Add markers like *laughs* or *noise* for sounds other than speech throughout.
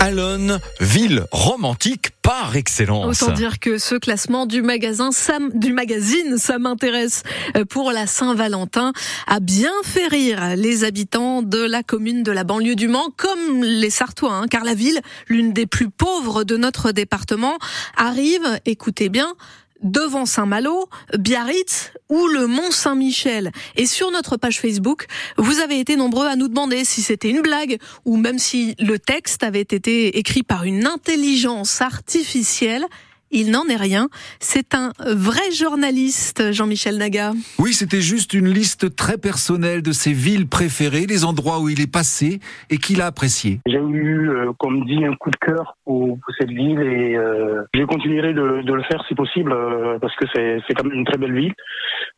Alonne, ville romantique par excellence. Autant dire que ce classement du magasin du magazine Ça m'intéresse euh, pour la Saint-Valentin a bien fait rire les habitants de la commune de la banlieue du Mans, comme les Sartois, hein, car la ville, l'une des plus pauvres de notre département, arrive, écoutez bien, devant Saint-Malo, Biarritz ou le Mont Saint-Michel. Et sur notre page Facebook, vous avez été nombreux à nous demander si c'était une blague ou même si le texte avait été écrit par une intelligence artificielle. Il n'en est rien. C'est un vrai journaliste, Jean-Michel Naga. Oui, c'était juste une liste très personnelle de ses villes préférées, les endroits où il est passé et qu'il a apprécié. J'ai eu, euh, comme dit, un coup de cœur pour, cette ville et euh, je continuerai de, de, le faire si possible euh, parce que c'est quand même une très belle ville.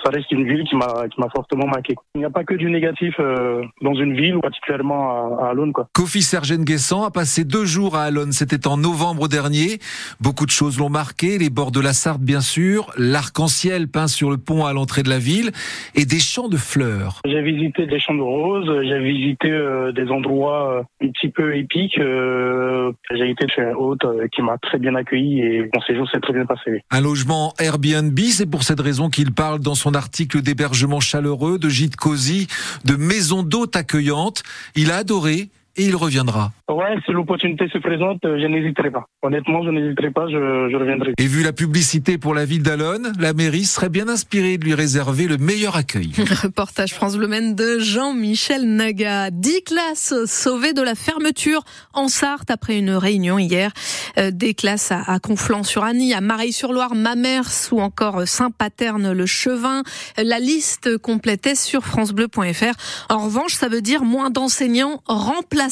Ça reste une ville qui m'a qui m'a fortement marqué. Il n'y a pas que du négatif euh, dans une ville ou particulièrement à, à Alonne. Quoi. Kofi Sergen-Guessant a passé deux jours à Alonne. C'était en novembre dernier. Beaucoup de choses l'ont marqué. Les bords de la Sarthe, bien sûr, l'arc-en-ciel peint sur le pont à l'entrée de la ville et des champs de fleurs. J'ai visité des champs de roses. J'ai visité euh, des endroits un petit peu épiques. j'ai été chez un hôte qui m'a très bien accueilli et mon séjour s'est très bien passé. Un logement Airbnb, c'est pour cette raison qu'il parle dans son article d'hébergement chaleureux, de gîte cosy, de maison d'hôtes accueillantes. Il a adoré et il reviendra. Ouais, si l'opportunité se présente, euh, je n'hésiterai pas. Honnêtement, je n'hésiterai pas, je, je, reviendrai. Et vu la publicité pour la ville d'Alonne, la mairie serait bien inspirée de lui réserver le meilleur accueil. *laughs* Reportage France Bleu de Jean-Michel Naga. Dix classes sauvées de la fermeture en Sarthe après une réunion hier. Euh, des classes à, Conflans-sur-Annie, à Mareil-sur-Loire, Mamers ou encore Saint-Paterne-le-Chevin. La liste complète est sur francebleu.fr. En revanche, ça veut dire moins d'enseignants remplacés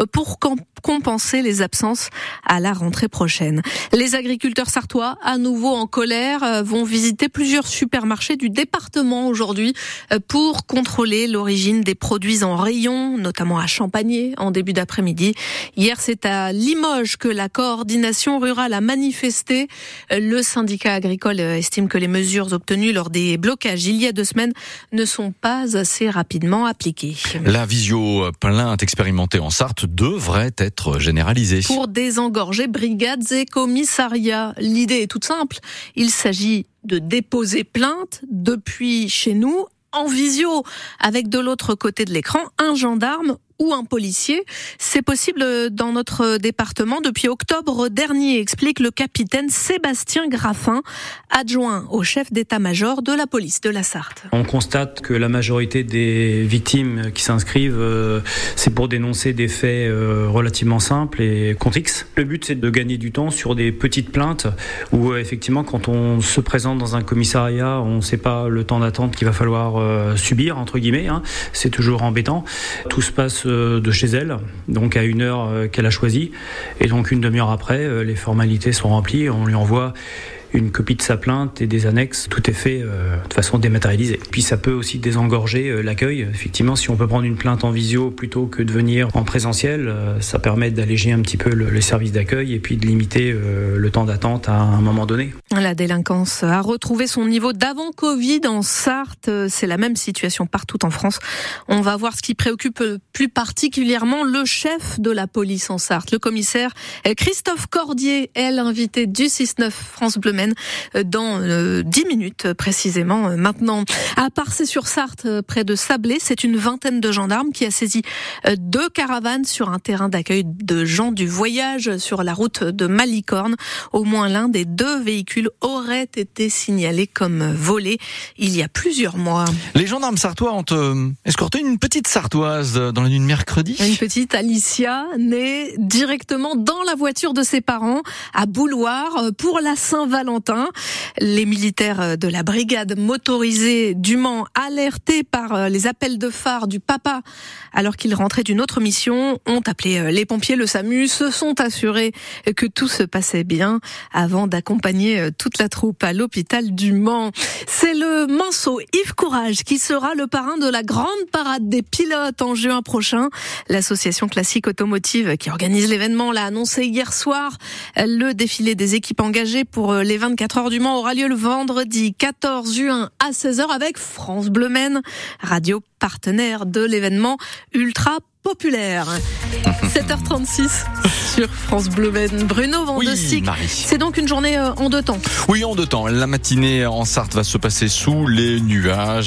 euh, pour compenser les absences à la rentrée prochaine. Les agriculteurs sartois, à nouveau en colère, euh, vont visiter plusieurs supermarchés du département aujourd'hui euh, pour contrôler l'origine des produits en rayon, notamment à Champagné en début d'après-midi. Hier, c'est à Limoges que la coordination rurale a manifesté. Le syndicat agricole estime que les mesures obtenues lors des blocages il y a deux semaines ne sont pas assez rapidement appliquées. La visio expérimentée en Sarthe devrait Pour désengorger brigades et commissariats, l'idée est toute simple. Il s'agit de déposer plainte depuis chez nous en visio, avec de l'autre côté de l'écran un gendarme ou un policier. C'est possible dans notre département depuis octobre dernier, explique le capitaine Sébastien Graffin, adjoint au chef d'état-major de la police de la Sarthe. On constate que la majorité des victimes qui s'inscrivent, euh, c'est pour dénoncer des faits euh, relativement simples et contextes. Le but, c'est de gagner du temps sur des petites plaintes où, euh, effectivement, quand on se présente dans un commissariat, on ne sait pas le temps d'attente qu'il va falloir subir, entre guillemets. Hein. C'est toujours embêtant. Tout se passe de chez elle, donc à une heure euh, qu'elle a choisie. Et donc une demi-heure après, euh, les formalités sont remplies, on lui envoie une copie de sa plainte et des annexes. Tout est fait euh, de façon dématérialisée. Puis ça peut aussi désengorger euh, l'accueil. Effectivement, si on peut prendre une plainte en visio plutôt que de venir en présentiel, euh, ça permet d'alléger un petit peu le, le service d'accueil et puis de limiter le temps d'attente à un moment donné. La délinquance a retrouvé son niveau d'avant Covid en Sarthe. C'est la même situation partout en France. On va voir ce qui préoccupe plus particulièrement le chef de la police en Sarthe, le commissaire Christophe Cordier, est l'invité du 6-9 France Bleu euh, dans 10 euh, minutes euh, précisément maintenant. À Parcé-sur-Sarthe, près de Sablé, c'est une vingtaine de gendarmes qui a saisi deux caravanes sur un terrain d'accueil de gens du voyage sur la route de Malicorne. Au moins l'un des deux véhicules aurait été signalé comme volé il y a plusieurs mois. Les gendarmes sartois ont escorté une petite sartoise dans la nuit de mercredi. Une petite Alicia née directement dans la voiture de ses parents à Bouloir pour la Saint-Valentin. Les militaires de la brigade motorisée du Mans, alertés par euh, les appels de phare du papa alors qu'ils rentraient d'une autre mission, ont appelé euh, les pompiers, le SAMU, se sont assurés que tout se passait bien avant d'accompagner euh, toute la troupe à l'hôpital du Mans. C'est le Manceau Yves Courage qui sera le parrain de la grande parade des pilotes en juin prochain. L'association classique automotive qui organise l'événement l'a annoncé hier soir. Le défilé des équipes engagées pour l'événement les 24 heures du Mans aura lieu le vendredi 14 juin à 16h avec France Bleu Maine, radio partenaire de l'événement ultra populaire. *laughs* 7h36 sur France Bleu Maine. Bruno Vandestick. Oui. C'est donc une journée euh, en deux temps. Oui, en deux temps. La matinée en Sarthe va se passer sous les nuages.